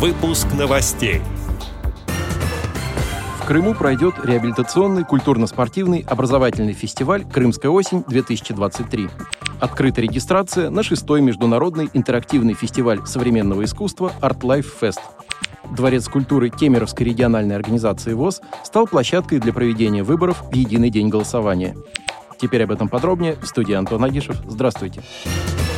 Выпуск новостей. В Крыму пройдет реабилитационный, культурно-спортивный, образовательный фестиваль «Крымская осень-2023». Открыта регистрация на шестой международный интерактивный фестиваль современного искусства «Art Life Fest». Дворец культуры Кемеровской региональной организации ВОЗ стал площадкой для проведения выборов в единый день голосования. Теперь об этом подробнее в студии Антон Агишев. Здравствуйте. Здравствуйте.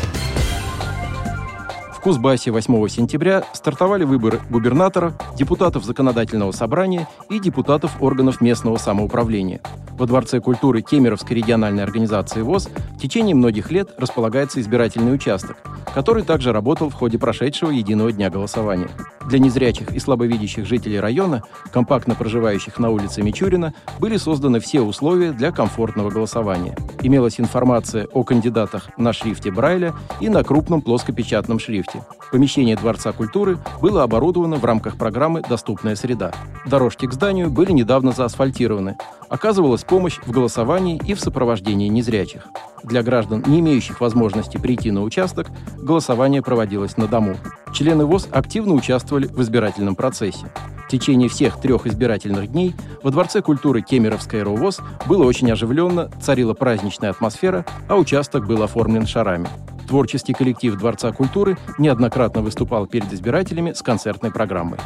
Кузбассе 8 сентября стартовали выборы губернатора, депутатов законодательного собрания и депутатов органов местного самоуправления. Во Дворце культуры Кемеровской региональной организации ВОЗ в течение многих лет располагается избирательный участок, который также работал в ходе прошедшего единого дня голосования. Для незрячих и слабовидящих жителей района, компактно проживающих на улице Мичурина, были созданы все условия для комфортного голосования. Имелась информация о кандидатах на шрифте Брайля и на крупном плоскопечатном шрифте. Помещение Дворца культуры было оборудовано в рамках программы «Доступная среда». Дорожки к зданию были недавно заасфальтированы, оказывалась помощь в голосовании и в сопровождении незрячих. Для граждан, не имеющих возможности прийти на участок, голосование проводилось на дому. Члены ВОЗ активно участвовали в избирательном процессе. В течение всех трех избирательных дней во Дворце культуры Кемеровская РОВОЗ было очень оживленно, царила праздничная атмосфера, а участок был оформлен шарами. Творческий коллектив Дворца культуры неоднократно выступал перед избирателями с концертной программой.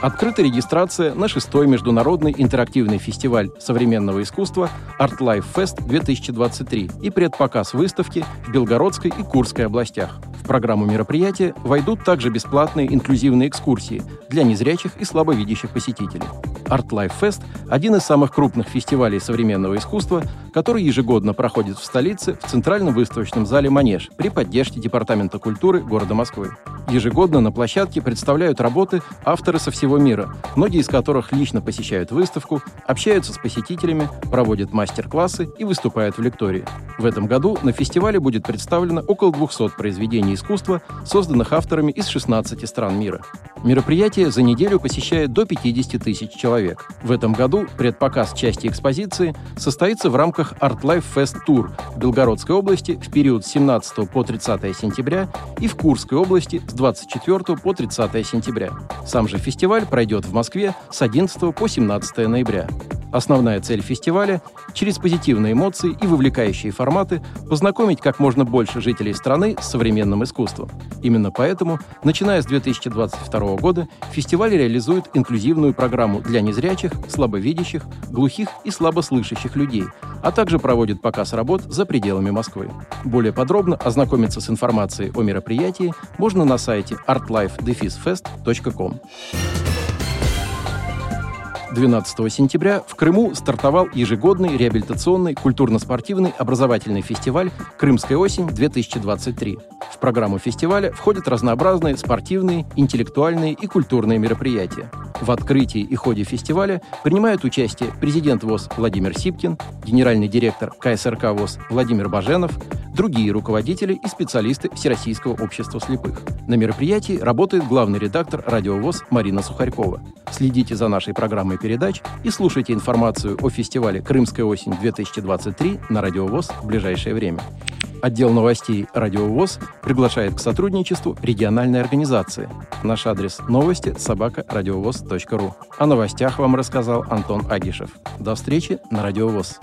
Открыта регистрация на шестой международный интерактивный фестиваль современного искусства Art Life Fest 2023 и предпоказ выставки в Белгородской и Курской областях. В программу мероприятия войдут также бесплатные инклюзивные экскурсии для незрячих и слабовидящих посетителей. Art Life Fest – один из самых крупных фестивалей современного искусства, который ежегодно проходит в столице в Центральном выставочном зале «Манеж» при поддержке Департамента культуры города Москвы. Ежегодно на площадке представляют работы авторы со всего мира, многие из которых лично посещают выставку, общаются с посетителями, проводят мастер-классы и выступают в лектории. В этом году на фестивале будет представлено около 200 произведений искусства, созданных авторами из 16 стран мира. Мероприятие за неделю посещает до 50 тысяч человек. В этом году предпоказ части экспозиции состоится в рамках Art Life Fest Tour в Белгородской области в период с 17 по 30 сентября и в Курской области с 24 по 30 сентября. Сам же фестиваль пройдет в Москве с 11 по 17 ноября. Основная цель фестиваля – через позитивные эмоции и вовлекающие форматы познакомить как можно больше жителей страны с современным искусством. Именно поэтому, начиная с 2022 года, фестиваль реализует инклюзивную программу для незрячих, слабовидящих, глухих и слабослышащих людей, а также проводит показ работ за пределами Москвы. Более подробно ознакомиться с информацией о мероприятии можно на сайте artlife-fest.com. 12 сентября в Крыму стартовал ежегодный реабилитационный культурно-спортивный образовательный фестиваль «Крымская осень-2023». В программу фестиваля входят разнообразные спортивные, интеллектуальные и культурные мероприятия. В открытии и ходе фестиваля принимают участие президент ВОЗ Владимир Сипкин, генеральный директор КСРК ВОЗ Владимир Баженов, другие руководители и специалисты Всероссийского общества слепых. На мероприятии работает главный редактор радиовоз Марина Сухарькова. Следите за нашей программой передач и слушайте информацию о фестивале «Крымская осень-2023» на радиовоз в ближайшее время. Отдел новостей «Радиовоз» приглашает к сотрудничеству региональной организации. Наш адрес новости – собакарадиовоз.ру. О новостях вам рассказал Антон Агишев. До встречи на «Радиовоз».